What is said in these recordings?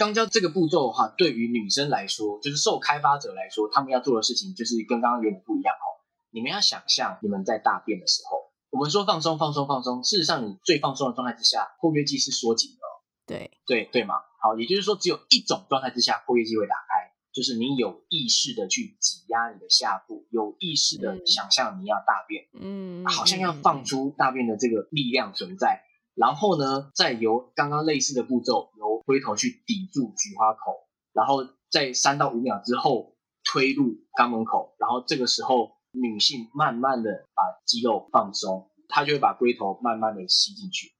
肛交这个步骤的话，对于女生来说，就是受开发者来说，他们要做的事情就是跟刚刚有点不一样哦。你们要想象你们在大便的时候，我们说放松、放松、放松，事实上你最放松的状态之下，括约肌是缩紧的。对对对嘛，好，也就是说，只有一种状态之下，括约肌会打开，就是你有意识的去挤压你的下部，有意识的想象你要大便，嗯，好像要放出大便的这个力量存在。然后呢，再由刚刚类似的步骤，由龟头去抵住菊花口，然后在三到五秒之后推入肛门口，然后这个时候女性慢慢的把肌肉放松，她就会把龟头慢慢的吸进去。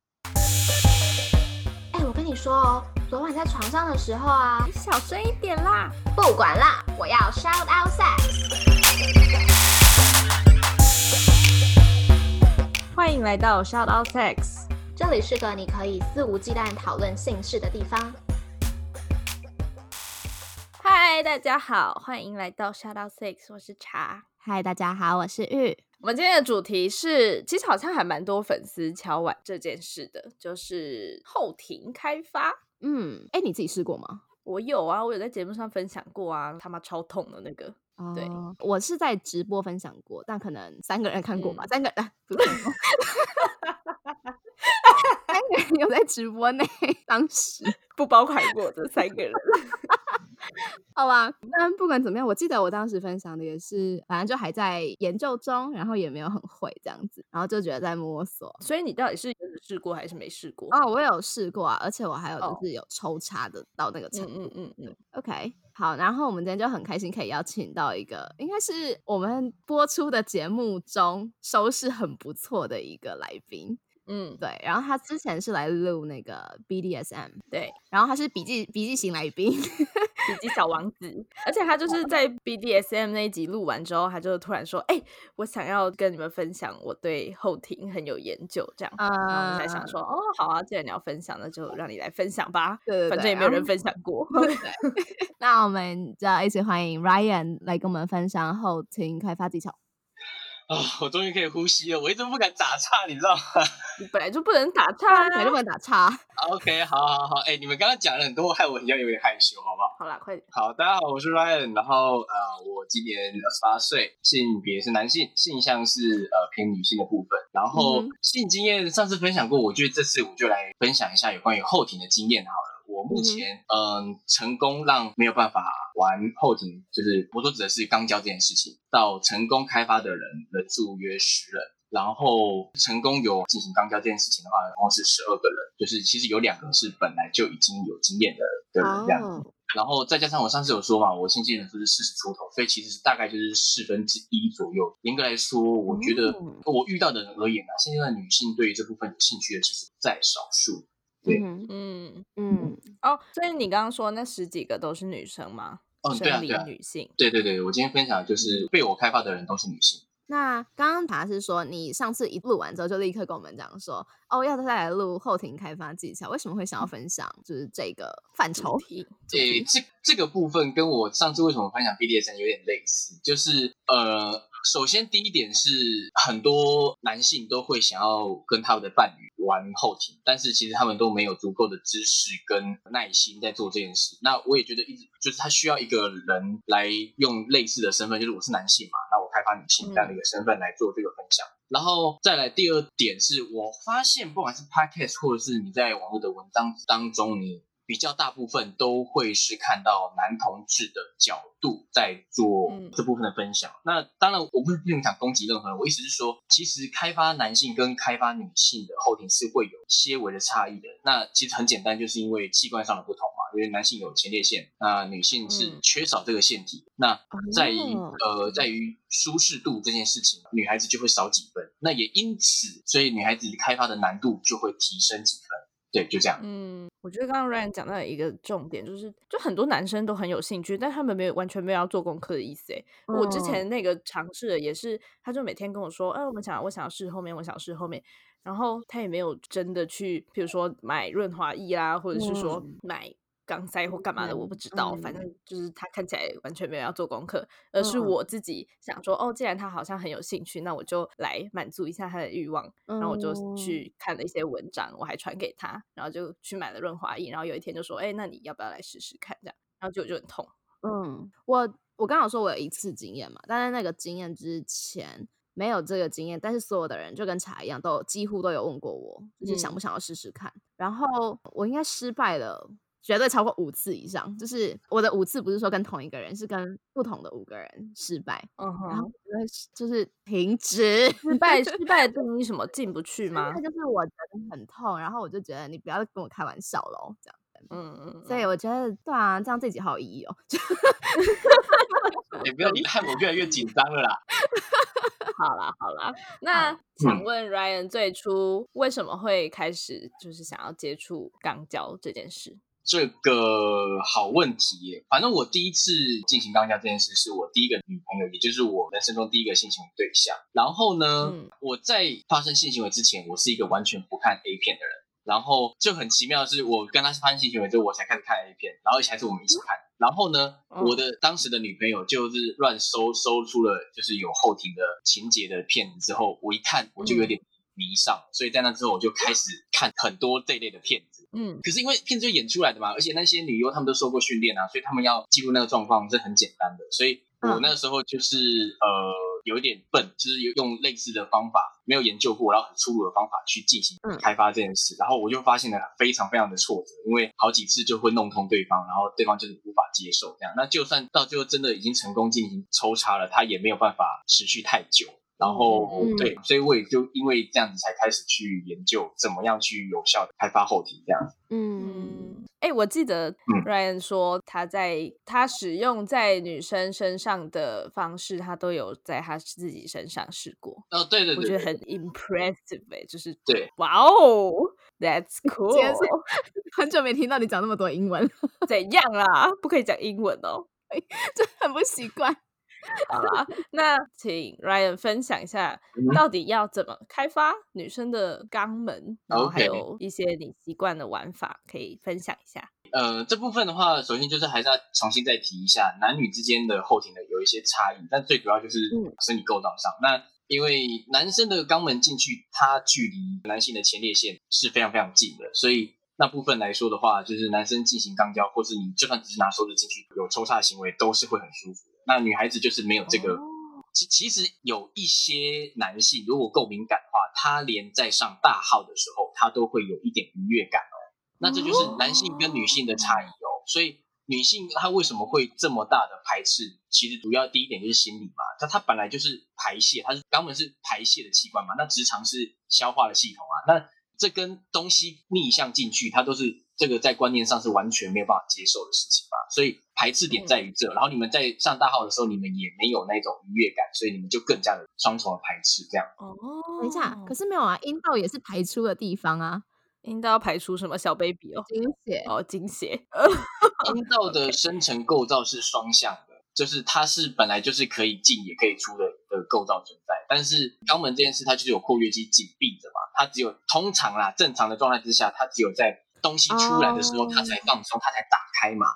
哎，我跟你说哦，昨晚在床上的时候啊，你小声一点啦，不管啦，我要 shout out sex。欢迎来到 Shout Out Sex，这里是个你可以肆无忌惮讨论性事的地方。嗨，大家好，欢迎来到 Shout Out Six，我是茶。嗨，大家好，我是玉。我们今天的主题是，其实好像还蛮多粉丝敲碗这件事的，就是后庭开发。嗯，哎，你自己试过吗？我有啊，我有在节目上分享过啊，他妈超痛的那个。对哦我是在直播分享过，但可能三个人看过吧，嗯三个人不是，三个人 有在直播内，当时不包括过这三个人。好吧。但不管怎么样，我记得我当时分享的也是，反正就还在研究中，然后也没有很会这样子，然后就觉得在摸索。所以你到底是有试过还是没试过？哦，我有试过啊，而且我还有哦就是有抽查的到那个程度。嗯嗯嗯嗯，OK，好，然后我们今天就很开心可以邀请到一个，应该是我们播出的节目中收视很不错的一个来宾。嗯，对，然后他之前是来录那个 BDSM，对，然后他是笔记笔记型来宾。笔记小王子，而且他就是在 BDSM 那一集录完之后，他就突然说：“哎、我想要跟你们分享我对后庭很有研究，这样。”然后我们才想说：“哦，好啊，既然你要分享，那就让你来分享吧。对对对反正也没有人分享过。那我们就要一起欢迎 Ryan 来跟我们分享后庭开发技巧。啊、我终于可以呼吸了，我一直不敢打岔，你知道吗 你本来就不能打岔、本来就不能打岔。？OK，好好好，哎、你们刚刚讲了很多，害我一样有点害羞，好不好？好啦，快点。好，大家好，我是 Ryan，然后呃，我今年二十八岁，性别是男性，性向是呃偏女性的部分。然后、嗯性经验上次分享过，我觉得这次我就来分享一下有关于后庭的经验好了。我目前嗯、成功让没有办法玩后庭，就是我所指的是肛交这件事情，到成功开发的人人数约十人。然后成功有进行肛交这件事情的话，总共是十二个人，就是其实有两个是本来就已经有经验的的人这样然后再加上我上次有说嘛，我性经人数是四十出头，所以其实大概就是四分之一左右。严格来说，我觉得嗯我遇到的人而言啊，现在的女性对于这部分有兴趣的其实在少数。对嗯嗯，嗯，哦，所以你刚刚说那十几个都是女生吗？哦对啊生理对啊女性。对对对，我今天分享的就是被我开发的人都是女性。那刚刚他是说你上次一录完之后就立刻跟我们讲说，哦，要再来录后庭开发技巧，为什么会想要分享就是这个范畴？题诶，这这个部分跟我上次为什么分享 BDSM 有点类似，就是呃，首先第一点是很多男性都会想要跟他们的伴侣玩后庭，但是其实他们都没有足够的知识跟耐心在做这件事。那我也觉得一直就是他需要一个人来用类似的身份，就是我是男性嘛，那我开发女性这样的一个身份来做这个分享。然后再来第二点是我发现，不管是 podcast 或者是你在网络的文章当中，你比较大部分都会是看到男同志的角度在做嗯这部分的分享。那当然，我不是不想攻击任何人，我意思是说，其实开发男性跟开发女性的后庭是会有些微的差异的。那其实很简单，就是因为器官上的不同嘛，因为男性有前列腺，那女性是嗯缺少这个腺体。那在于、哦呃，在于舒适度这件事情，女孩子就会少几分。那也因此，所以女孩子开发的难度就会提升几分。对，就这样。嗯，我觉得刚刚 Ryan 讲到一个重点，就是就很多男生都很有兴趣，但他们没有完全没有要做功课的意思。哎，我之嗯。前那个尝试的也是，他就每天跟我说，哎、我们想我想要试后面，我想试后面，然后他也没有真的去，比如说买润滑液啦，或者是说嗯。买钢塞或干嘛的，我不知道。反正就是他看起来完全没有要做功课，而是我自己想说，哦，既然他好像很有兴趣，那我就来满足一下他的欲望。然后我就去看了一些文章，我还传给他，然后就去买了润滑液。然后有一天就说，哎，那你要不要来试试看？这样，然后就就很痛。嗯，我我刚好说我有一次经验嘛，但是那个经验之前。没有这个经验，但是所有的人就跟茶一样，都几乎都有问过我，就是想不想要试试看。然后我应该失败了，绝对超过五次以上。就是我的五次不是说跟同一个人，是跟不同的五个人失败。嗯哼，然后就是停止失败，失败的定义什么？进不去吗？那就是我觉得很痛，然后我就觉得你不要跟我开玩笑喽，这样。嗯嗯，所以我觉得对啊，这样这集好有意义哦。你不要你害我越来越紧张了啦。好啦好 啦，那想问 Ryan 最初为什么会开始就是想要接触肛交这件事？这个好问题耶。反正我第一次进行肛交这件事，是我第一个女朋友，也就是我人生中第一个性行为对象。然后呢，我在发生性行为之前，我是一个完全不看 A 片的人。然后就很奇妙的是，我跟他发生性行为之后，我才开始看 A 片，然后而且还是我们一起看。然后呢，我的当时的女朋友就是乱搜搜出了就是有后庭的情节的片子之后，我一看我就有点迷上，所以在那之后我就开始看很多这类的片子。嗯，可是因为片子就演出来的嘛，而且那些女优她们都受过训练啊，所以她们要记录那个状况是很简单的。所以我那时候就是呃。有一点笨，就是用类似的方法，没有研究过，然后很粗鲁的方法去进行开发这件事，然后我就发现了非常非常的挫折，因为好几次就会弄通对方，然后对方就是无法接受这样，那就算到最后真的已经成功进行抽查了，他也没有办法持续太久。然后对，所以我也就因为这样子才开始去研究怎么样去有效的开发后庭这样子。嗯，哎，我记得 Ryan 说他在他使用在女生身上的方式，他都有在他自己身上试过。哦，对对对，我觉得很 impressive 哎，就是对，哇哦，That's cool。很久没听到你讲那么多英文，怎样啦？不可以讲英文哦，就很不习惯。好啦，那请 Ryan 分享一下，到底要怎么开发女生的肛门，然后还有一些你习惯的玩法，可以分享一下。呃，这部分的话，首先就是还是要重新再提一下，男女之间的后庭的有一些差异，但最主要就是身体构造上。那因为男生的肛门进去，它距离男性的前列腺是非常非常近的，所以那部分来说的话，就是男生进行肛交，或是你就算只是拿手指进去有抽插的行为，都是会很舒服。那女孩子就是没有这个，其其实有一些男性如果够敏感的话，他连在上大号的时候，他都会有一点愉悦感哦。那这就是男性跟女性的差异哦。所以女性她为什么会这么大的排斥？其实主要第一点就是心理嘛。她她本来就是排泄，她是肛门是排泄的器官嘛，那直肠是消化的系统啊。那这跟东西逆向进去，它都是。这个在观念上是完全没有办法接受的事情吧，所以排斥点在于这。然后你们在上大号的时候，你们也没有那种愉悦感，所以你们就更加的双重的排斥这样。哦，等一下，可是没有啊，阴道也是排出的地方啊，阴道排出什么小 baby 哦，精血哦，精血。阴道的生成构造是双向的，就是它是本来就是可以进也可以出的的构造存在，但是肛门这件事它就是有括约肌紧闭着嘛，它只有通常啦正常的状态之下，它只有在东西出来的时候，它才放松，它才打开嘛。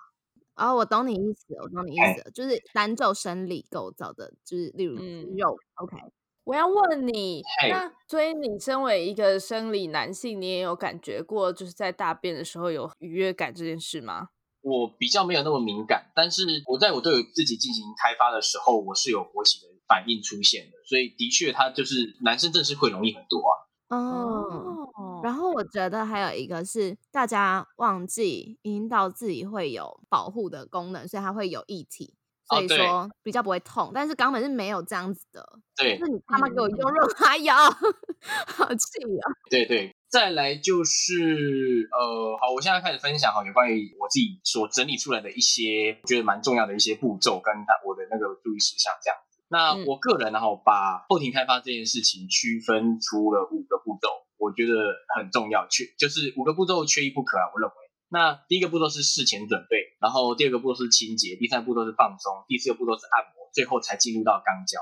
哦，我懂你意思，我懂你意思，就是单就生理构造的，就是例如肉。OK，我要问你，那所以你身为一个生理男性，你也有感觉过就是在大便的时候有愉悦感这件事吗？我比较没有那么敏感，但是我在我对我自己进行开发的时候，我是有勃起的反应出现的，所以的确，它就是男生正是会容易很多啊。哦，然后我觉得还有一个是大家忘记阴道自己会有保护的功能，所以它会有液体，所以说比较不会痛。但是肛门是没有这样子的，对，是你他妈给我用润滑油，好气啊！对对，再来就是呃，好，我现在开始分享哈，有关于我自己所整理出来的一些觉得蛮重要的一些步骤跟他我的那个注意事项这样。那我个人然后把后庭开发这件事情区分出了五个步骤，我觉得很重要，缺就是五个步骤缺一不可啊。我认为，那第一个步骤是事前准备，然后第二个步骤是清洁，第三个步骤是放松，第四个步骤是按摩，最后才进入到肛交。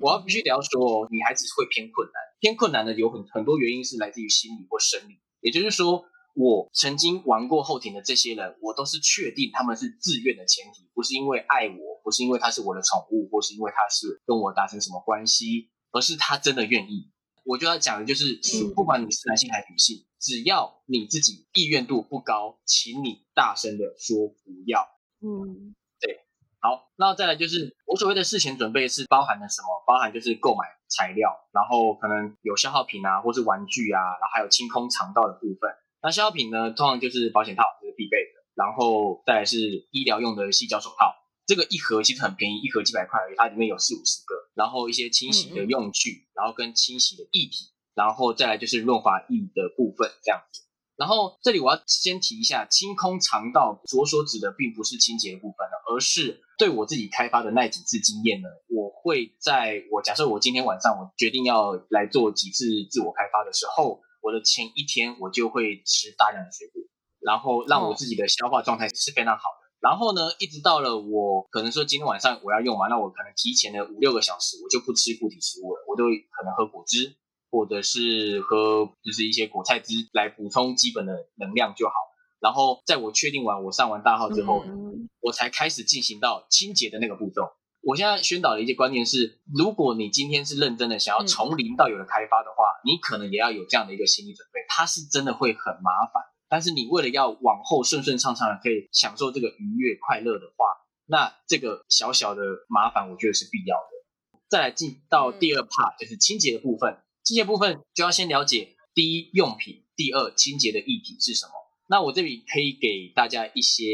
我要必须得要说，女孩子会偏困难，偏困难的有很很多原因是来自于心理或生理，也就是说，我曾经玩过后庭的这些人，我都是确定他们是自愿的前提，不是因为爱我，不是因为他是我的宠物，或是因为他是跟我达成什么关系，而是他真的愿意。我就要讲的就是，不管你是男性还是女性，只要你自己意愿度不高，请你大声的说不要。嗯。对好，那再来就是我所谓的事前准备是包含了什么？包含就是购买材料，然后可能有消耗品啊，或是玩具啊，然后还有清空肠道的部分。那消耗品呢，通常就是保险套，这是必备的。然后再来是医疗用的细胶手套，这个一盒其实很便宜，一盒几百块而已，它里面有四五十个。然后一些清洗的用具，然后跟清洗的液体，然后再来就是润滑液的部分，这样子。然后这里我要先提一下，清空肠道所所指的并不是清洁的部分了，而是对我自己开发的那几次经验呢，我会在我假设我今天晚上我决定要来做几次自我开发的时候，我的前一天我就会吃大量的水果，然后让我自己的消化状态是非常好的。然后呢，一直到了我可能说今天晚上我要用嘛，那我可能提前了五六个小时，我就不吃固体食物了，我都可能喝果汁。或者是喝就是一些果菜汁来补充基本的能量就好。然后在我确定完我上完大号之后，我才开始进行到清洁的那个步骤。我现在宣导的一些观念是：如果你今天是认真的想要从零到有的开发的话，你可能也要有这样的一个心理准备。它是真的会很麻烦，但是你为了要往后顺顺畅畅的可以享受这个愉悦快乐的话，那这个小小的麻烦我觉得是必要的。再来进到第二 part 就是清洁的部分。清洁部分就要先了解第一用品，第二清洁的议题是什么。那我这里可以给大家一些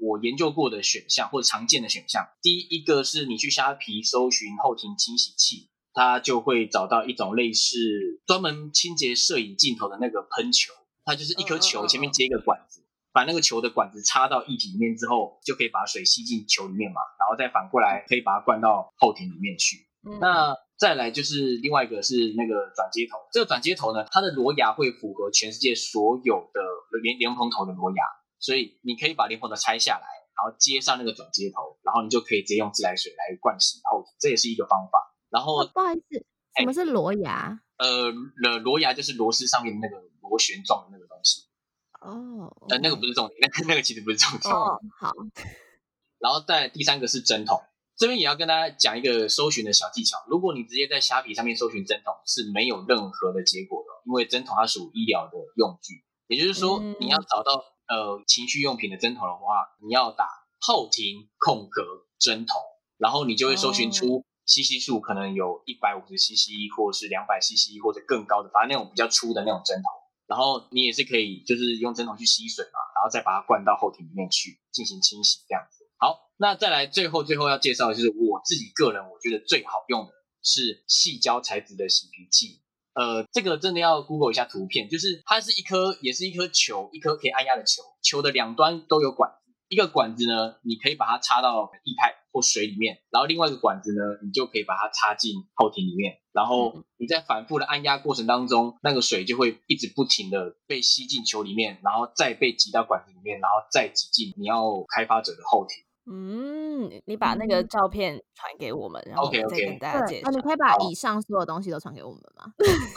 我研究过的选项或者常见的选项。第一个是你去虾皮搜寻后庭清洗器，它就会找到一种类似专门清洁摄影镜头的那个喷球，它就是一颗球前面接一个管子，把那个球的管子插到液体里面之后，就可以把水吸进球里面嘛，然后再反过来可以把它灌到后庭里面去。那再来就是另外一个是那个转接头，这个转接头呢，它的螺牙会符合全世界所有的连连蓬头的螺牙，所以你可以把连蓬头拆下来，然后接上那个转接头，然后你就可以直接用自来水来灌洗后这也是一个方法。然后不好意思，什么是螺牙？呃，螺螺牙就是螺丝上面那个螺旋状的那个东西。哦，呃，那个不是重点，那那个其实不是重点。哦，好。然后再第三个是针筒。这边也要跟大家讲一个搜寻的小技巧。如果你直接在虾皮上面搜寻针筒，是没有任何的结果的，因为针筒它属医疗的用具。也就是说，你要找到呃情趣用品的针筒的话，你要打后庭空格针筒，然后你就会搜寻出 CC 数可能有一百五十 CC 或者是两百 CC 或者更高的，反正那种比较粗的那种针筒。然后你也是可以就是用针筒去吸水嘛，然后再把它灌到后庭里面去进行清洗这样子。好，那再来最后最后要介绍的就是我自己个人我觉得最好用的是细胶材质的洗皮器。呃，这个真的要 Google 一下图片，就是它是一颗也是一颗球，一颗可以按压的球，球的两端都有管子，一个管子呢，你可以把它插到液态或水里面，然后另外一个管子呢，你就可以把它插进后庭里面，然后你在反复的按压过程当中，那个水就会一直不停的被吸进球里面，然后再被挤到管子里面，然后再挤进你要开发者的后庭。嗯，你把那个照片传给我们，然后再跟大家介绍。那你可以把以上所有东西都传给我们吗？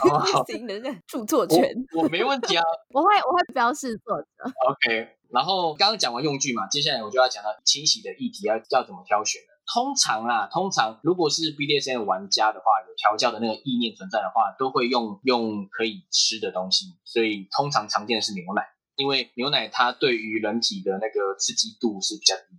哦 新的著作权，我没问题啊。我会我会标示作者。OK，然后刚刚讲完用具嘛，接下来我就要讲到清洗的议题要要怎么挑选了。通常啊，通常如果是 BDSM 玩家的话，有调教的那个意念存在的话，都会用用可以吃的东西，所以通常常见的是牛奶，因为牛奶它对于人体的那个刺激度是比较低。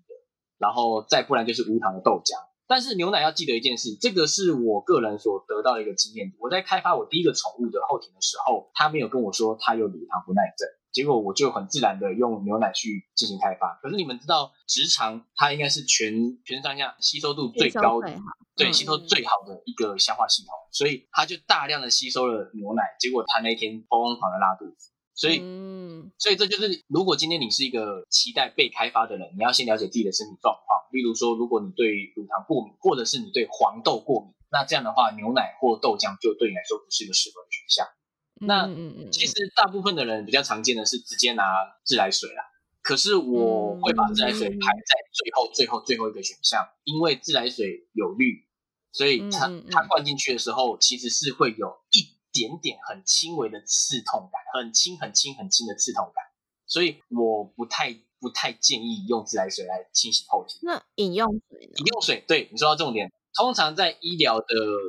然后再不然就是无糖的豆浆，但是牛奶要记得一件事，这个是我个人所得到的一个经验。我在开发我第一个宠物的后庭的时候，他没有跟我说他有乳糖不耐症，结果我就很自然的用牛奶去进行开发。可是你们知道，直肠它应该是全全上下吸收度最高的，对，吸收最好的一个消化系统，所以它就大量的吸收了牛奶，结果它那天疯狂的拉肚子。所以，所以这就是，如果今天你是一个期待被开发的人，你要先了解自己的身体状况。例如说，如果你对乳糖过敏，或者是你对黄豆过敏，那这样的话，牛奶或豆浆就对你来说不是一个适合的选项。那其实大部分的人比较常见的是直接拿自来水啦。可是我会把自来水排在最后、最后、最后一个选项，因为自来水有氯，所以它它灌进去的时候，其实是会有一。点点很轻微的刺痛感，很轻很轻很轻的刺痛感。所以我不太不太建议用自来水来清洗后庭。那饮用水呢？饮用水，对你说到重点。通常在医疗的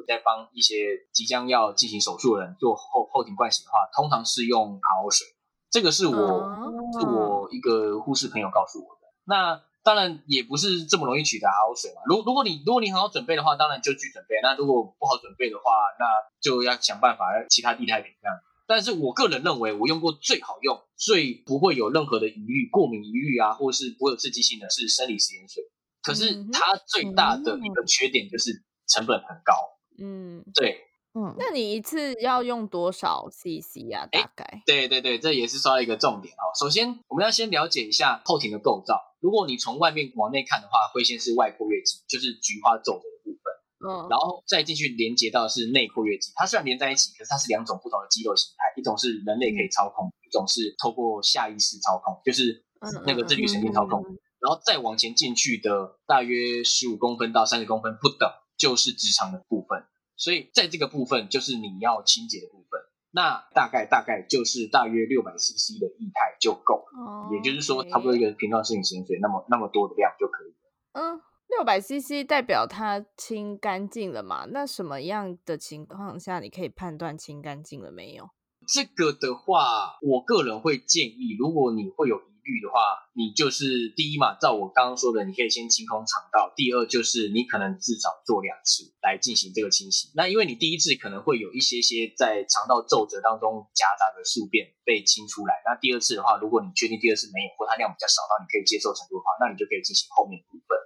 在帮一些即将要进行手术的人做后后庭灌洗的话，通常是用 RO 水。这个是我是我一个护士朋友告诉我的。那当然也不是这么容易取得 RO 水嘛。如如果你如果你很好准备的话，当然就去准备。那如果不好准备的话，那就要想办法其他替代品这样。但是我个人认为，我用过最好用、最不会有任何的疑虑、过敏疑虑啊，或是不会有刺激性的是生理食盐水。可是它最大的一个缺点就是成本很高。嗯，对，嗯，那你一次要用多少 CC 啊？大概？对对对，这也是说到一个重点哦。首先，我们要先了解一下后庭的构造。如果你从外面往内看的话，会先是外括约肌，就是菊花皱褶的部分。嗯，然后再进去连接到是内括约肌。它虽然连在一起，可是它是两种不同的肌肉形态。一种是人类可以操控，一种是透过下意识操控，就是那个自律神经操控。然后再往前进去的大约十五公分到三十公分不等，就是直肠的部分。所以在这个部分就是你要清洁的部分。那大概大概就是大约六百 CC 的液态就够了。也就是说，差不多一个瓶装食品盐水那么那么多的量就可以了。嗯，六百 CC 代表它清干净了嘛？那什么样的情况下你可以判断清干净了没有？这个的话，我个人会建议，如果你会有。的话，你就是第一嘛，照我刚刚说的，你可以先清空肠道。第二就是你可能至少做两次来进行这个清洗。那因为你第一次可能会有一些些在肠道皱褶当中夹杂的宿便被清出来。那第二次的话，如果你确定第二次没有，或它量比较少到你可以接受程度的话，那你就可以进行后面部分。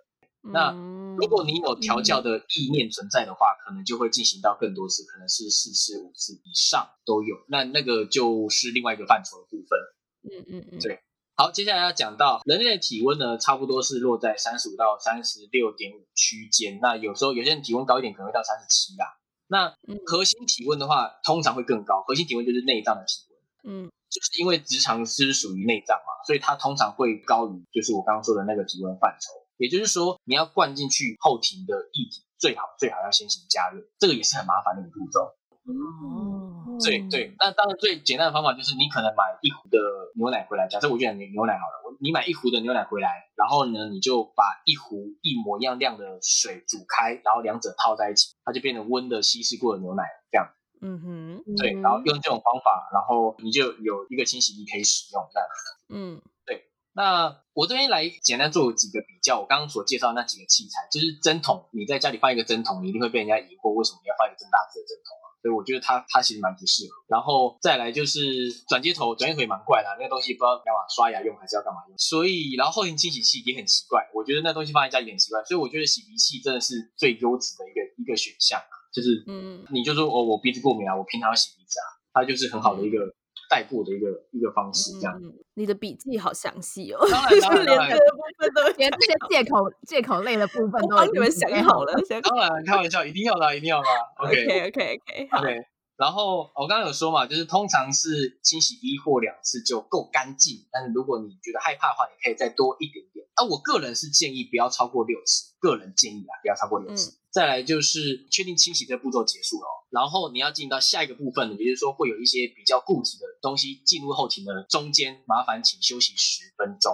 那如果你有调教的意念存在的话，可能就会进行到更多次，可能是四次、五次以上都有。那那个就是另外一个范畴的部分。嗯嗯嗯，对。好，接下来要讲到人类的体温呢，差不多是落在三十五到三十六点五区间。那有时候有些人体温高一点，可能会到三十七啦。那核心体温的话，通常会更高。核心体温就是内脏的体温，嗯，就是因为直肠是属于内脏嘛，所以它通常会高于就是我刚刚说的那个体温范畴。也就是说，你要灌进去后庭的液体，最好最好要先行加热，这个也是很麻烦的一个步骤。哦，对对，那当然最简单的方法就是你可能买一壶的牛奶回来。假设我就买牛奶好了，我你买一壶的牛奶回来，然后呢，你就把一壶一模一样量的水煮开，然后两者泡在一起，它就变成温的稀释过的牛奶这样。嗯哼，对，然后用这种方法，然后你就有一个清洗液可以使用这样。嗯，对。那我这边来简单做几个比较，我刚刚所介绍那几个器材，就是针筒，你在家里放一个针筒，你一定会被人家疑惑，为什么你要放一个这么大只的针筒？所以我觉得它它其实蛮不适合，然后再来就是转接头，转接头也蛮怪的，那个东西不知道干嘛刷牙用还是要干嘛用。所以然后后庭清洗器也很奇怪，我觉得那东西放在家里很奇怪。所以我觉得洗鼻器真的是最优质的一个一个选项，就是嗯，你就说哦我鼻子过敏啊，我平常要洗鼻子啊，它就是很好的一个。代步的一个一个方式，这样。你的笔记好详细哦，当然 当然，连这个部分都连这些借口借口类的部分都帮你们想好了。当然，开玩笑，一定要的，一定要的。OK OK OK OK。然后我刚刚有说嘛，就是通常是清洗一或两次就够干净，但是如果你觉得害怕的话，你可以再多一点点。啊，我个人是建议不要超过六次，个人建议啊，不要超过六次。再来就是确定清洗这步骤结束了。然后你要进到下一个部分，也就是说会有一些比较固体的东西进入后庭的中间，麻烦请休息十分钟，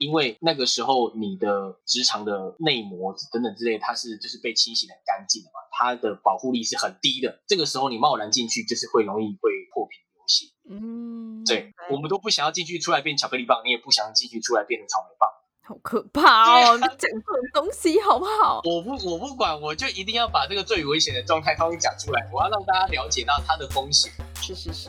因为那个时候你的直肠的内膜等等之类，它是就是被清洗的很干净的嘛，它的保护力是很低的。这个时候你贸然进去，就是会容易会破皮流血。嗯，对，我们都不想要进去出来变巧克力棒，你也不想进去出来变成草莓棒。好可怕哦！你讲这种东西好不好？我不，我不管，我就一定要把这个最危险的状态通通讲出来。我要让大家了解到它的风险。是是是。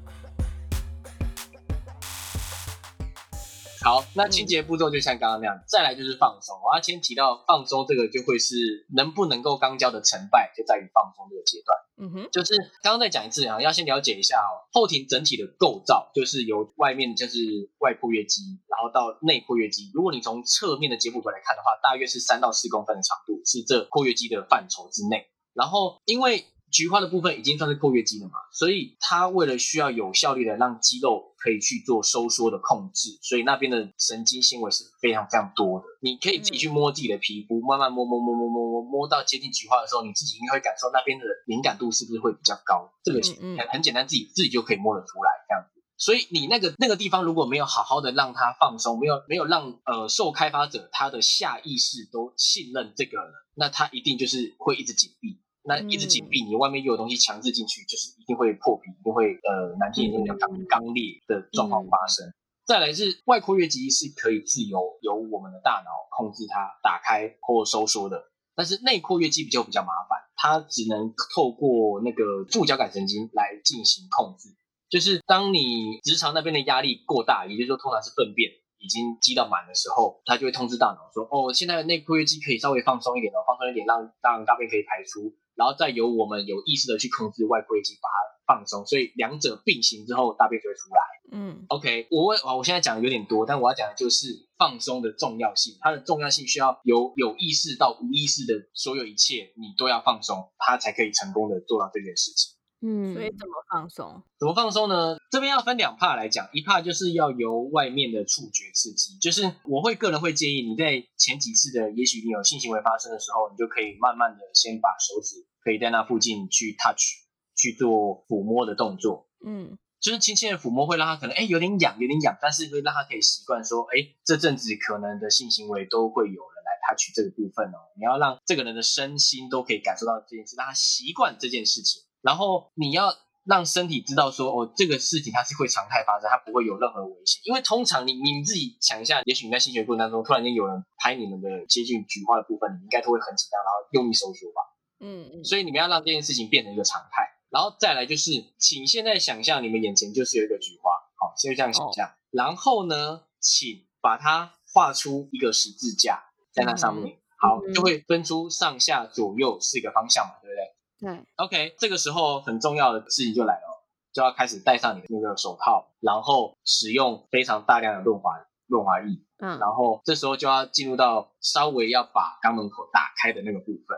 好，那清洁步骤就像刚刚那样，再来就是放松。我要先提到放松这个，就会是能不能够肛交的成败，就在于放松这个阶段。嗯哼，就是刚刚再讲一次啊，要先了解一下哦，后庭整体的构造，就是由外面就是外括约肌，然后到内括约肌。如果你从侧面的截腹图来看的话，大约是三到四公分的长度，是这括约肌的范畴之内。然后因为菊花的部分已经算是括约肌了嘛，所以它为了需要有效率的让肌肉可以去做收缩的控制，所以那边的神经纤维是非常非常多的。你可以自己去摸自己的皮肤，慢慢摸摸摸摸摸摸，摸到接近菊花的时候，你自己应该会感受那边的敏感度是不是会比较高。这个很很简单，自己自己就可以摸得出来这样子。所以你那个那个地方如果没有好好的让它放松，没有没有让呃受开发者他的下意识都信任这个，那他一定就是会一直紧闭。那一直紧闭，你外面又有东西强制进去，就是一定会破皮，一定会呃难听一点讲刚刚裂的状况发生。再来是外括约肌是可以自由由我们的大脑控制它打开或收缩的，但是内括约肌比较比较麻烦，它只能透过那个副交感神经来进行控制。就是当你直肠那边的压力过大，也就是说通常是粪便已经积到满的时候，它就会通知大脑说：哦，现在内括约肌可以稍微放松一点哦，放松一点，让让大便可以排出。然后再由我们有意识的去控制外括约肌，把它放松，所以两者并行之后，大便就会出来。嗯，OK，我我我现在讲的有点多，但我要讲的就是放松的重要性。它的重要性需要由有意识到无意识的所有一切，你都要放松，它才可以成功的做到这件事情。嗯，所以怎么放松？怎么放松呢？这边要分两帕来讲，一帕就是要由外面的触觉刺激，就是我会个人会建议你在前几次的，也许你有性行为发生的时候，你就可以慢慢的先把手指可以在那附近去 touch 去做抚摸的动作，嗯，就是轻轻的抚摸会让他可能哎有点痒有点痒，但是会让他可以习惯说，哎这阵子可能的性行为都会有人来 touch 这个部分哦，你要让这个人的身心都可以感受到这件事，让他习惯这件事情。然后你要让身体知道说，哦，这个事情它是会常态发生，它不会有任何危险。因为通常你你自己想一下，也许你在性学过程当中，突然间有人拍你们的接近菊花的部分，你应该都会很紧张，然后用力收缩吧。嗯嗯。所以你们要让这件事情变成一个常态。然后再来就是，请现在想象你们眼前就是有一个菊花，好，先这样想象。然后呢，请把它画出一个十字架在那上面，好，就会分出上下左右四个方向嘛，对不对？对，OK，这个时候很重要的事情就来了，就要开始戴上你的那个手套，然后使用非常大量的润滑润滑液，嗯，然后这时候就要进入到稍微要把肛门口打开的那个部分。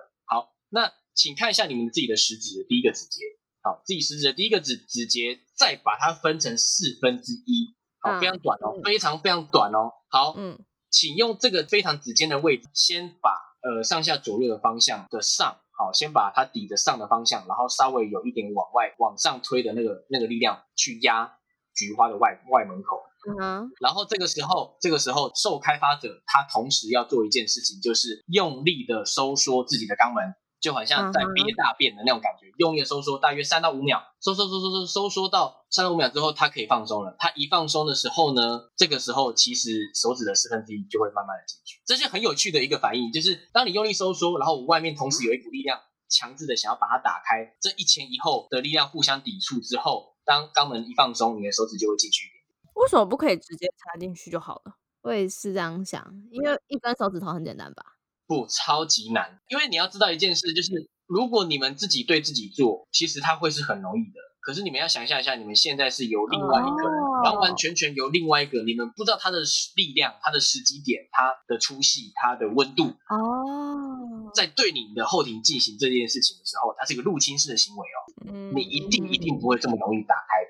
好，那请看一下你们自己的食指的第一个指节，好，自己食指的第一个指指节，再把它分成四分之一，好，非常短哦，非常非常短哦。好，嗯，请用这个非常指尖的位置，先把呃上下左右的方向的上。好，先把它抵着上的方向，然后稍微有一点往外往上推的那个那个力量去压菊花的外外门口。嗯，然后这个时候，这个时候受开发者他同时要做一件事情，就是用力的收缩自己的肛门。就好像在憋大便的那种感觉，用力收缩大约三到五秒，收收收收收收缩到三到五秒之后，它可以放松了。它一放松的时候呢，这个时候其实手指的四分之一就会慢慢的进去。这是很有趣的一个反应，就是当你用力收缩，然后外面同时有一股力量强制的想要把它打开，这一前一后的力量互相抵触之后，当肛门一放松，你的手指就会进去一点。为什么不可以直接插进去就好了？我也是这样想，因为一根手指头很简单吧。不，超级难，因为你要知道一件事，就是如果你们自己对自己做，其实它会是很容易的。可是你们要想象一下，你们现在是由另外一个人，完完全全由另外一个，你们不知道他的力量、他的时机点、他的粗细、他的温度哦，在对你的后庭进行这件事情的时候，它是一个入侵式的行为哦，你一定一定不会这么容易打开的。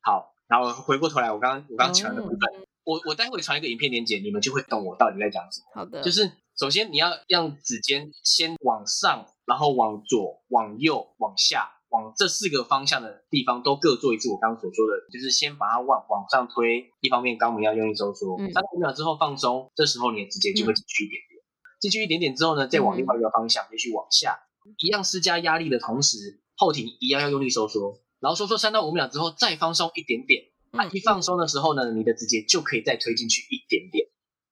好，然后回过头来，我刚刚我刚刚讲的部分，我我待会传一个影片链接，你们就会懂我到底在讲什么。好的，就是。首先，你要让指尖先往上，然后往左、往右、往下，往这四个方向的地方都各做一次。我刚刚所说的，就是先把它往往上推，一方面肛门要用力收缩，三五秒之后放松，这时候你的指尖就会进去一点点。进去一点点之后呢，再往另外一个方向继续往下，一样施加压力的同时，后庭一样要用力收缩，然后收缩三到五秒之后再放松一点点。一放松的时候呢，你的指尖就可以再推进去一点点。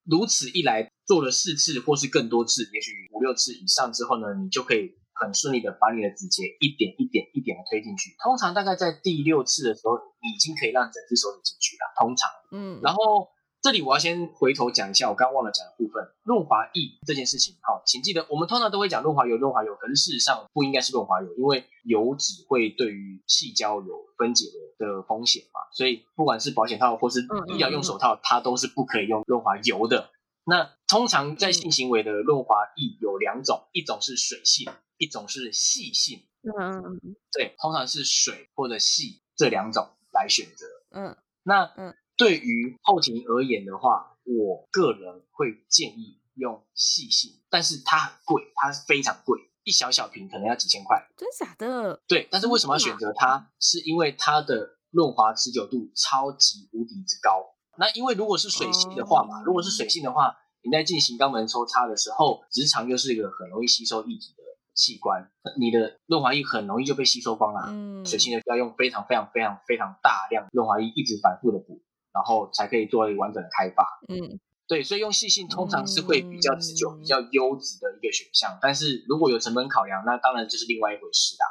如此一来，做了四次或是更多次，也许五六次以上之后呢，你就可以很顺利的把你的指节一点一点一点的推进去。通常大概在第六次的时候，你已经可以让整只手指进去了。通常，嗯，然后这里我要先回头讲一下我刚忘了讲的部分，润滑液这件事情。好，请记得我们通常都会讲润滑油，润滑油，可是事实上不应该是润滑油，因为油脂会对于细胶有分解的的风险嘛，所以不管是保险套或是医疗用手套，它都是不可以用润滑油的。那通常在性行为的润滑液有两种，一种是水性，一种是细性。嗯，对，通常是水或者细这两种来选择。嗯，那嗯，对于后庭而言的话，我个人会建议用细性，但是它很贵，它非常贵，一小小瓶可能要几千块。真假的？对，但是为什么要选择它？是因为它的润滑持久度超级无敌之高。那因为如果是水性的话嘛，如果是水性的话，你在进行肛门抽插的时候，直肠又是一个很容易吸收液体的器官，你的润滑液很容易就被吸收光了。嗯，水性的要用非常非常非常非常大量润滑液，一直反复的补，然后才可以做一个完整的开发。嗯，对，所以用细性通常是会比较持久、比较优质的一个选项。但是如果有成本考量，那当然就是另外一回事啦。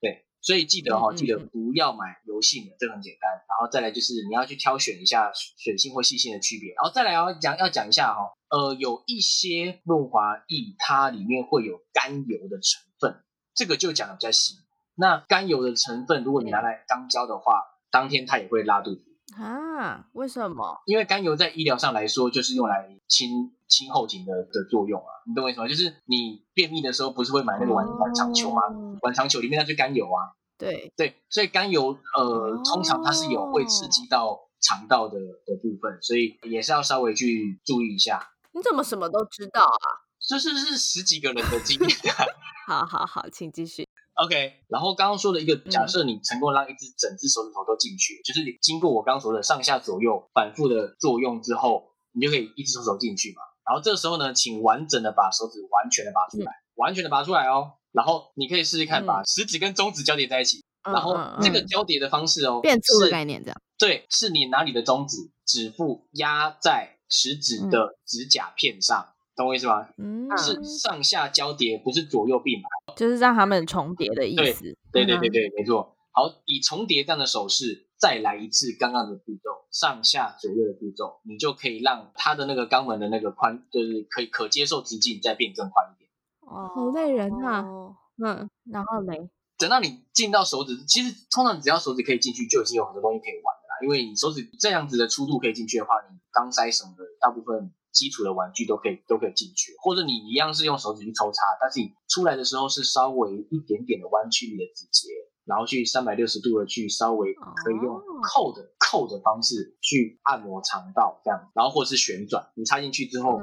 对所以记得哈，记得不要买油性的，这个很简单。然后再来就是你要去挑选一下水性或细性的区别。然后再来要讲要讲一下哈，呃，有一些润滑液它里面会有甘油的成分，这个就讲的比较细。那甘油的成分，如果你拿来当胶的话，当天它也会拉肚子啊？为什么？因为甘油在医疗上来说，就是用来清。清后颈的的作用啊，你懂我意思吗？就是你便秘的时候，不是会买那个碗碗肠球吗？碗肠球里面那是甘油啊。对对，所以甘油呃，通常它是有会刺激到肠道的的部分，所以也是要稍微去注意一下。你怎么什么都知道啊？这是是十几个人的经验。好好好，请继续。OK，然后刚刚说的一个假设，你成功让一只整只手指头都进去，就是你经过我刚刚说的上下左右反复的作用之后，你就可以一只手手进去嘛。然后这个时候呢，请完整的把手指完全的拔出来，完全的拔出来哦。然后你可以试试看，把食指跟中指交叠在一起。然后这个交叠的方式哦，变粗的概念这样。对，是你拿你的中指指腹压在食指的指甲片上，懂我意思吗？嗯，是上下交叠，不是左右并排，就是让他们重叠的意思。对对对对对，没错。好，以重叠这样的手势。再来一次刚刚的步骤，上下左右的步骤，你就可以让它的那个肛门的那个宽，就是可以可接受直径再变更宽一点。哦，好累人啊！哦嗯，然后嘞，等到你进到手指，其实通常只要手指可以进去，就已经有很多东西可以玩了啦。因为你手指这样子的粗度可以进去的话，你肛塞什么的，大部分基础的玩具都可以都可以进去。或者你一样是用手指去抽插，但是你出来的时候是稍微一点点的弯曲你的指节。然后去三百六十度的去稍微可以用扣的扣的方式去按摩肠道这样，然后或者是旋转，你插进去之后，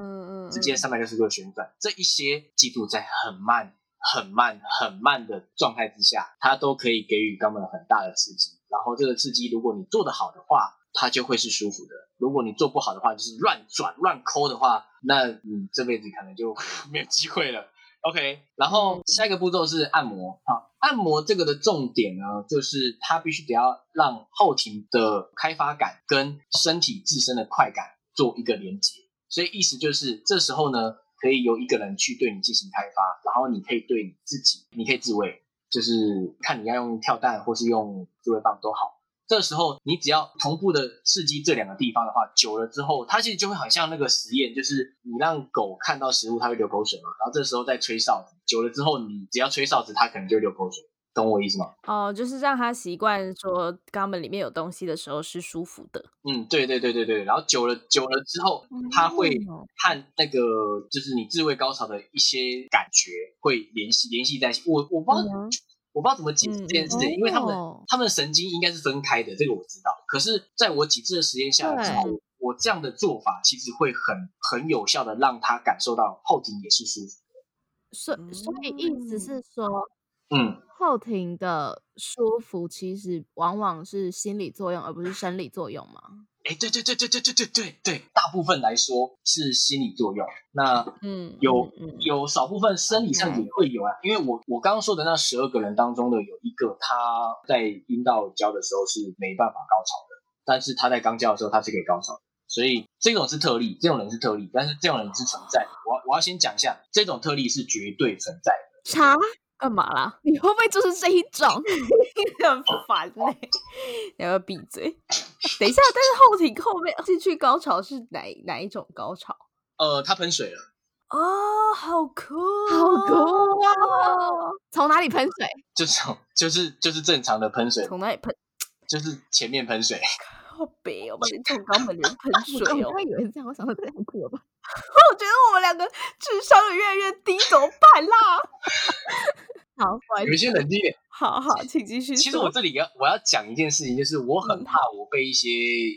直接三百六十度的旋转，这一些记住在很慢、很慢、很慢的状态之下，它都可以给予肛门很大的刺激。然后这个刺激，如果你做得好的话，它就会是舒服的；如果你做不好的话，就是乱转乱抠的话，那你这辈子可能就 没有机会了。OK，然后下一个步骤是按摩。啊，按摩这个的重点呢，就是它必须得要让后庭的开发感跟身体自身的快感做一个连接。所以意思就是，这时候呢，可以由一个人去对你进行开发，然后你可以对你自己，你可以自慰，就是看你要用跳蛋或是用自慰棒都好。这时候，你只要同步的刺激这两个地方的话，久了之后，它其实就会很像那个实验，就是你让狗看到食物，它会流口水嘛。然后这时候再吹哨子，久了之后，你只要吹哨子，它可能就流口水，懂我意思吗？哦，就是让它习惯说肛门里面有东西的时候是舒服的。嗯，对对对对对。然后久了久了之后，它会和那个就是你自慰高潮的一些感觉会联系联系在一起。我我不知道。我不知道怎么解释这件事情，因为他们他们神经应该是分开的，这个我知道。可是在我几次的实验下来之后，我这样的做法其实会很很有效的让他感受到后庭也是舒服的。所所以意思是说，嗯，后庭的舒服其实往往是心理作用，而不是生理作用吗？哎，对对对对对对对对对，大部分来说是心理作用。那嗯，有有少部分生理上也会有啊。因为我我刚刚说的那十二个人当中的有一个，他在阴道交的时候是没办法高潮的，但是他在肛交的时候他是可以高潮。所以这种是特例，这种人是特例，但是这种人是存在的。我我要先讲一下，这种特例是绝对存在的。查干嘛啦？你会不会就是这一种？很烦呢，你要不要闭嘴？等一下，但是后庭后面进去高潮是哪哪一种高潮？呃，他喷水了。哦，好酷，好酷啊！从哪里喷水？就是就是就是正常的喷水。从哪里喷？就是前面喷水。好悲哦，把你从肛门里喷 水哦。我以为是这样，我想说这样酷了吧？我觉得我们两个智商越来越低，怎么办啦？好，你们先冷静点。好好，请继续。其实我这里要我要讲一件事情，就是我很怕我被一些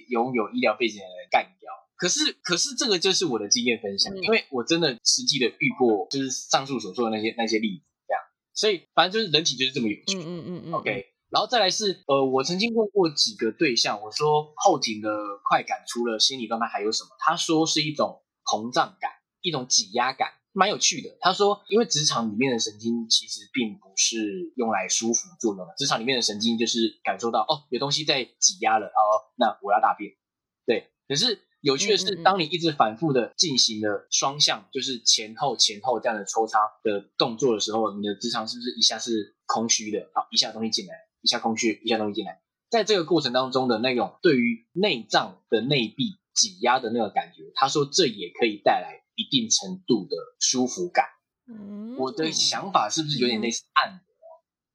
拥有医疗背景的人干掉。可是，可是这个就是我的经验分享，因为我真的实际的遇过，就是上述所说的那些那些例子，这样。所以，反正就是人体就是这么有趣。嗯嗯嗯嗯。OK，然后再来是，呃，我曾经问过几个对象，我说后庭的快感除了心理状态还有什么？他说是一种膨胀感，一种挤压感，蛮有趣的。他说，因为职场里面的神经其实并不是用来舒服作用的，职场里面的神经就是感受到哦，有东西在挤压了，哦，那我要大便。对，可是。有趣的是，当你一直反复的进行了双向，就是前后前后这样的抽插的动作的时候，你的直肠是不是一下是空虚的？好，一下东西进来，一下空虚，一下东西进来，在这个过程当中的那种对于内脏的内壁挤压的那个感觉，他说这也可以带来一定程度的舒服感。我的想法是不是有点类似按摩？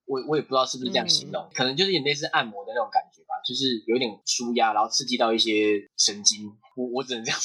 我我也不知道是不是这样形容，可能就是有点类似按摩的那种感觉吧，就是有点舒压，然后刺激到一些神经。我我只能这样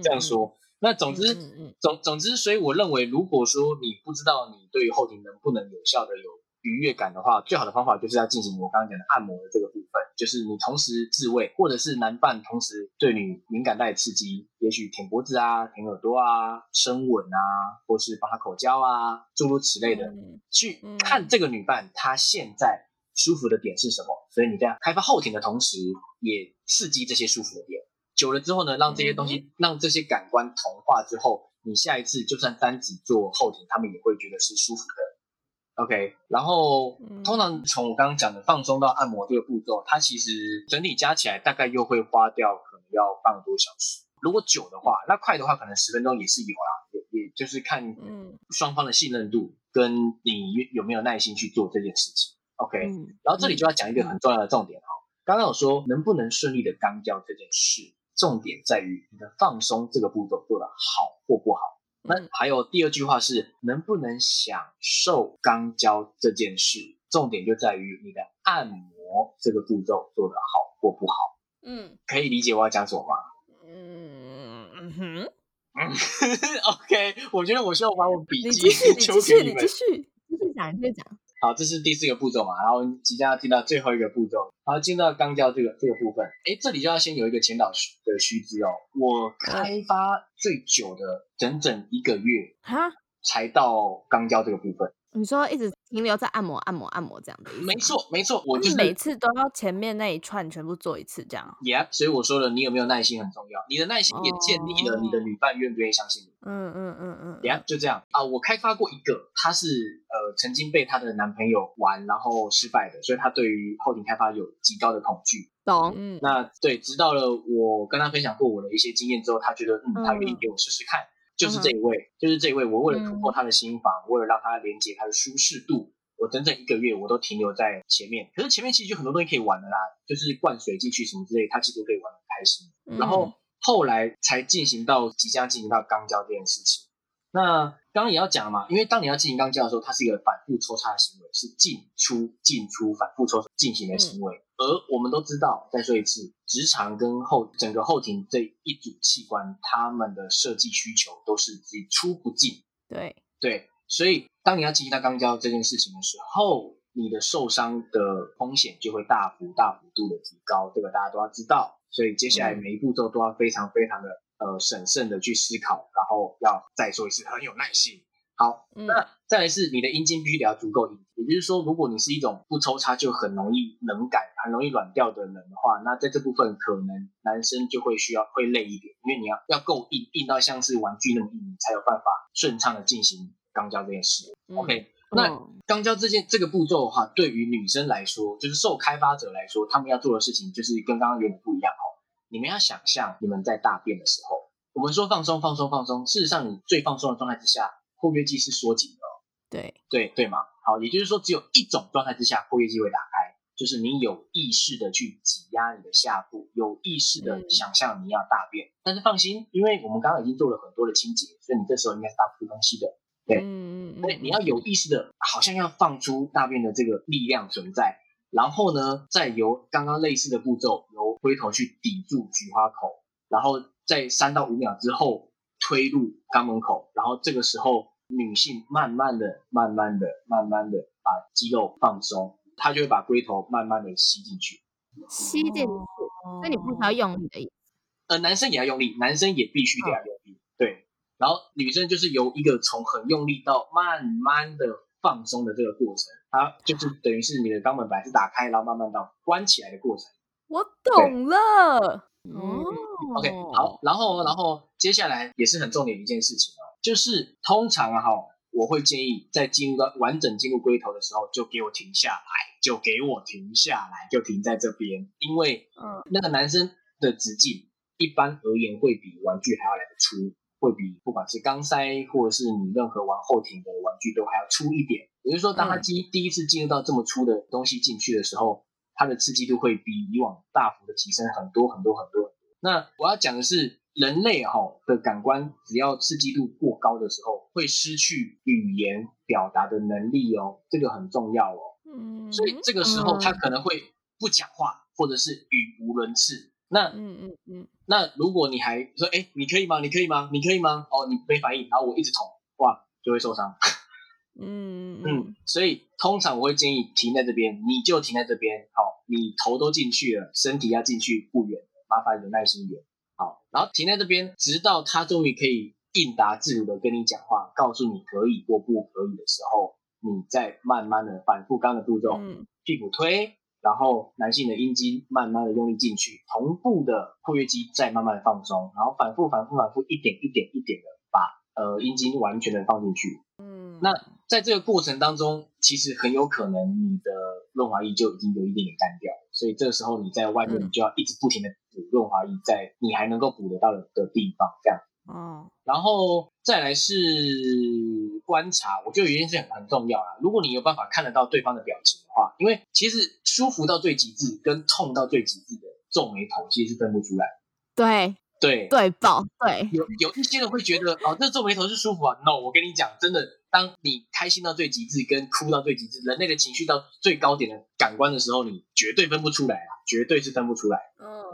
这样说。那总之总总之，所以我认为，如果说你不知道你对于后庭能不能有效的有愉悦感的话，最好的方法就是要进行我刚刚讲的按摩的这个部分，就是你同时自慰，或者是男伴同时对你敏感带刺激，也许舔脖子啊、舔耳朵啊、深吻啊，或是帮他口交啊，诸如此类的，去看这个女伴她现在舒服的点是什么。所以你这样开发后庭的同时，也刺激这些舒服的点。久了之后呢，让这些东西，让这些感官同化之后，你下一次就算单指做后庭，他们也会觉得是舒服的。OK，然后通常从我刚刚讲的放松到按摩这个步骤，它其实整体加起来大概又会花掉可能要半个多小时。如果久的话，那快的话可能十分钟也是有啦，也也就是看双方的信任度跟你有没有耐心去做这件事情。OK，然后这里就要讲一个很重要的重点哈，刚刚有说能不能顺利的刚交这件事。重点在于你的放松这个步骤做得好或不好。那还有第二句话是能不能享受肛交这件事，重点就在于你的按摩这个步骤做得好或不好。嗯，可以理解我要讲什么吗？嗯嗯哼，嗯，OK，我觉得我需要把我笔记继续，你继续，你继续，继续讲，继续讲。好，这是第四个步骤嘛，然后即将要进到最后一个步骤，好，进到肛交这个这个部分，哎，这里就要先有一个前导的须知哦，我开发最久的整整一个月，哈，才到肛交这个部分。你说一直停留在按摩、按摩、按摩这样的，没错，没错，我就是每次都要前面那一串全部做一次这样。Yeah，所以我说了，你有没有耐心很重要，你的耐心也建立了你的女伴愿不愿意相信你。嗯嗯嗯嗯，Yeah，就这样啊。我开发过一个，她是呃曾经被她的男朋友玩然后失败的，所以她对于后庭开发有极高的恐惧。懂。嗯。那对，直到了我跟她分享过我的一些经验之后，她觉得嗯，她愿意给我试试看。就是这一位，就是这一位。我为了突破他的心房，为了让他连接他的舒适度，我整整一个月我都停留在前面。可是前面其实就很多东西可以玩的啦，就是灌水进去什么之类，他其实可以玩很开心。然后后来才进行到即将进行到肛交这件事情。那刚刚也要讲嘛，因为当你要进行肛交的时候，它是一个反复抽插的行为，是进出进出反复抽进行的行为。而我们都知道，再说一次，直肠跟后整个后庭这一组器官，它们的设计需求都是只出不进。对对，所以当你要进行到肛交这件事情的时候，你的受伤的风险就会大幅大幅度的提高，这个大家都要知道。所以接下来每一步骤都要非常非常的呃审慎的去思考，然后要再说一次，很有耐心。好，那再来是你的阴茎必须得要足够硬，也就是说，如果你是一种不抽插就很容易冷感、很容易软掉的人的话，那在这部分可能男生就会需要会累一点，因为你要要够硬，硬到像是玩具那么硬，你才有办法顺畅的进行肛交这件事。OK，那肛交这件这个步骤的话，对于女生来说，就是受开发者来说，他们要做的事情就是跟刚刚有点不一样哦。你们要想象你们在大便的时候，我们说放松、放松、放松，事实上你最放松的状态之下。括约肌是缩紧的，对对对吗，好，也就是说只有一种状态之下括约肌会打开，就是你有意识的去挤压你的下部，有意识的想象你要大便。但是放心，因为我们刚刚已经做了很多的清洁，所以你这时候应该是大不出东西的。对，嗯嗯对，你要有意识的，好像要放出大便的这个力量存在，然后呢，再由刚刚类似的步骤，由龟头去抵住菊花口，然后在三到五秒之后推入肛门口，然后这个时候女性慢慢的、慢慢的、慢慢的把肌肉放松，她就会把龟头慢慢的吸进去，吸进去，那你不需要用力的意思。呃，男生也要用力，男生也必须得要用力，对。然后女生就是由一个从很用力到慢慢的放松的这个过程，它就是等于是你的肛门本来是打开，然后慢慢到关起来的过程。我懂了。哦，OK，好，然后然后接下来也是很重点的一件事情哦，就是通常啊哈，我会建议在进入到完整进入龟头的时候，就给我停下来，就给我停下来，就停在这边，因为嗯，那个男生的直径一般而言会比玩具还要来得粗。会比不管是钢塞或者是你任何玩后庭的玩具都还要粗一点，也就是说，当它第第一次进入到这么粗的东西进去的时候，它的刺激度会比以往大幅的提升很多很多很多。那我要讲的是，人类哈的感官只要刺激度过高的时候，会失去语言表达的能力哦，这个很重要哦。嗯，所以这个时候他可能会不讲话，或者是语无伦次。那嗯嗯嗯，那如果你还说哎，你可以吗？你可以吗？你可以吗？哦，你没反应，然后我一直捅，哇，就会受伤。嗯嗯，所以通常我会建议停在这边，你就停在这边，好，你头都进去了，身体要进去不远，麻烦忍耐心一点，好，然后停在这边，直到他终于可以应答自如的跟你讲话，告诉你可以或不可以的时候，你再慢慢的反复刚的步骤，屁股推。然后男性的阴茎慢慢的用力进去，同步的括约肌再慢慢的放松，然后反复反复反复一点一点一点的把呃阴茎完全的放进去。嗯，那在这个过程当中，其实很有可能你的润滑液就已经有一点点干掉，所以这个时候你在外面你就要一直不停的补润滑液在你还能够补得到的的地方，这样。嗯，然后再来是观察，我觉得有一件事很很重要啦。如果你有办法看得到对方的表情的话，因为其实舒服到最极致跟痛到最极致的皱眉头其实是分不出来。对对对爆对，有有一些人会觉得哦，这皱眉头是舒服啊。No，我跟你讲，真的，当你开心到最极致跟哭到最极致，人类的情绪到最高点的感官的时候，你绝对分不出来啊，绝对是分不出来。嗯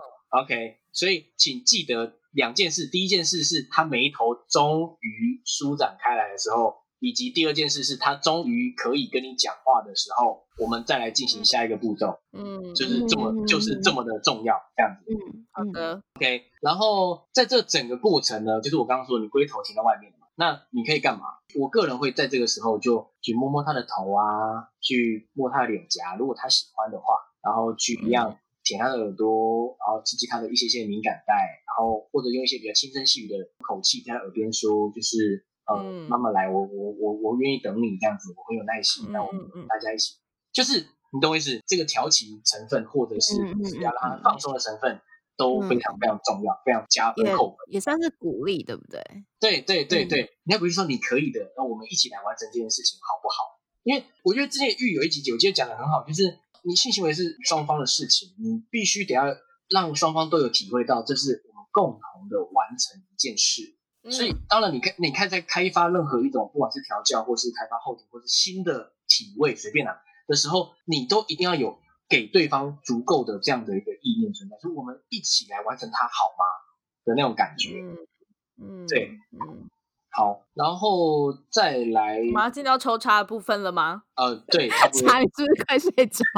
，OK，所以请记得。两件事，第一件事是他眉头终于舒展开来的时候，以及第二件事是他终于可以跟你讲话的时候，我们再来进行下一个步骤。嗯，就是这么就是这么的重要，这样子。嗯，好的，OK。然后在这整个过程呢，就是我刚刚说你龟头停在外面嘛，那你可以干嘛？我个人会在这个时候就去摸摸他的头啊，去摸他的脸颊，如果他喜欢的话，然后去一样。舔他的耳朵，然后刺激他的一些些敏感带，然后或者用一些比较轻声细语的口气在他耳边说，就是呃，慢慢来，我我我我愿意等你这样子，我很有耐心，那我们大家一起，就是你懂我意思，这个调情成分或者是要让他放松的成分都非常非常重要，非常加分扣分，也算是鼓励，对不对？对对对对，你要不是说你可以的，那我们一起来完成这件事情，好不好？因为我觉得之前玉有一集，我记得讲的很好，就是。你性行为是双方的事情，你必须得要让双方都有体会到，这是我们共同的完成一件事。所以，当然，你看，你看，在开发任何一种，不管是调教，或是开发后庭，或是新的体位，随便啊的时候，你都一定要有给对方足够的这样的一个意念存在，说我们一起来完成它，好吗？的那种感觉。嗯，对，嗯。好，然后再来，马上进到抽插的部分了吗？呃，对，差不多。你是不是快睡着？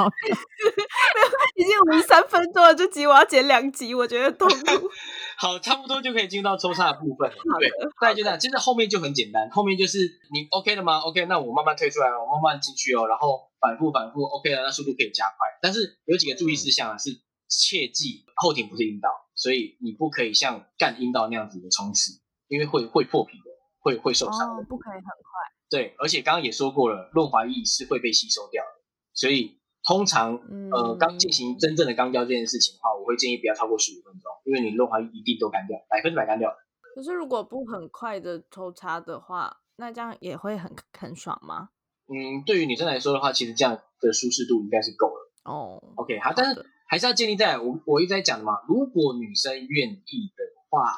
没有，已经五十三分钟了，这集我要剪两集，我觉得痛苦。好，差不多就可以进入到抽插的部分了。对，再就这样，其实后面就很简单，后面就是你 OK 了吗？OK，那我慢慢退出来了，我慢慢进去哦，然后反复反复 OK 了，那速度可以加快。但是有几个注意事项啊，是切记后庭不是阴道，所以你不可以像干阴道那样子的冲刺，因为会会破皮的。会会受伤的，不可以很快。对，而且刚刚也说过了，润滑液是会被吸收掉的，所以通常呃刚进行真正的肛交这件事情的话，我会建议不要超过十五分钟，因为你润滑液一定都干掉，百分之百干掉。可是如果不很快的抽插的话，那这样也会很很爽吗？嗯，对于女生来说的话，其实这样的舒适度应该是够了。哦，OK，好，但是还是要建立在我我一直在讲的嘛，如果女生愿意的话，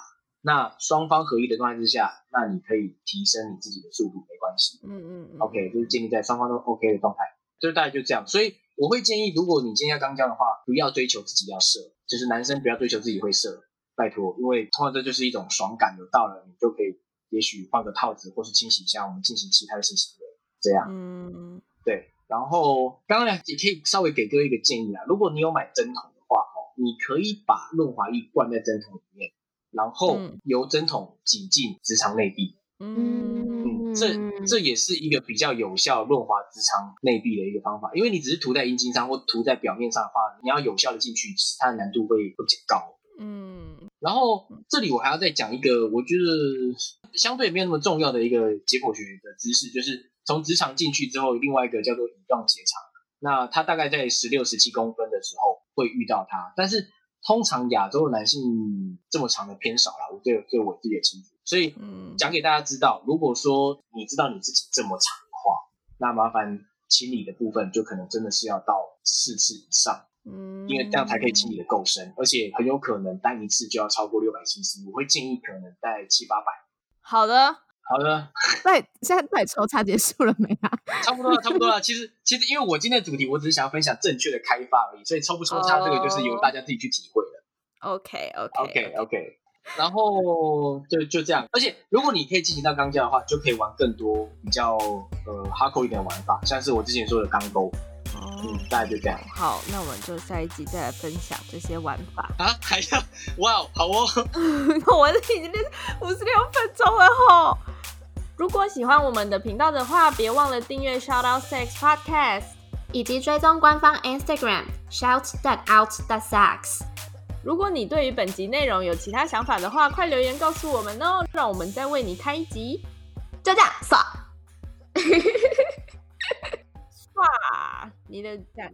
那双方合一的状态之下，那你可以提升你自己的速度，没关系。嗯嗯嗯，OK，就是建立在双方都 OK 的状态，就大概就这样。所以我会建议，如果你今天要刚交的话，不要追求自己要射，就是男生不要追求自己会射，拜托，因为通常这就是一种爽感，有到了你就可以，也许换个套子或是清洗一下，我们进行其他的性行为，这样。嗯，对。然后刚刚也可以稍微给各位一个建议啊，如果你有买针筒的话，哦，你可以把润滑液灌在针筒里面，然后由针筒挤进直肠内壁。嗯，这这也是一个比较有效润滑直肠内壁的一个方法，因为你只是涂在阴茎上或涂在表面上的话，你要有效的进去，其实它的难度会会比较高。嗯，然后这里我还要再讲一个，我觉得相对没有那么重要的一个解剖学的知识，就是从直肠进去之后，另外一个叫做乙状结肠，那它大概在十六、十七公分的时候会遇到它，但是通常亚洲的男性这么长的偏少了，我对对我自己也清楚。所以讲给大家知道，如果说你知道你自己这么长的话，那麻烦清理的部分就可能真的是要到四次以上，嗯，因为这样才可以清理的够深，而且很有可能单一次就要超过六百 CC，我会建议可能在七八百。好的，好的。对，现在对抽查结束了没啊？差不多了，差不多了。其实其实因为我今天的主题，我只是想要分享正确的开发而已，所以抽不抽查这个就是由大家自己去体会的。OK OK OK OK。然后就就这样，而且如果你可以进行到钢架的话，就可以玩更多比较呃哈扣一点的玩法，像是我之前说的钢钩。嗯，大概就这样。好，那我们就下一集再来分享这些玩法啊！还要哇，好哦！我已经五十六分钟了吼。如果喜欢我们的频道的话，别忘了订阅 Shout Out Sex Podcast，以及追踪官方 Instagram Shout That Out That Sex。如果你对于本集内容有其他想法的话，快留言告诉我们哦，让我们再为你开一集。就这样，刷，刷，你的赞。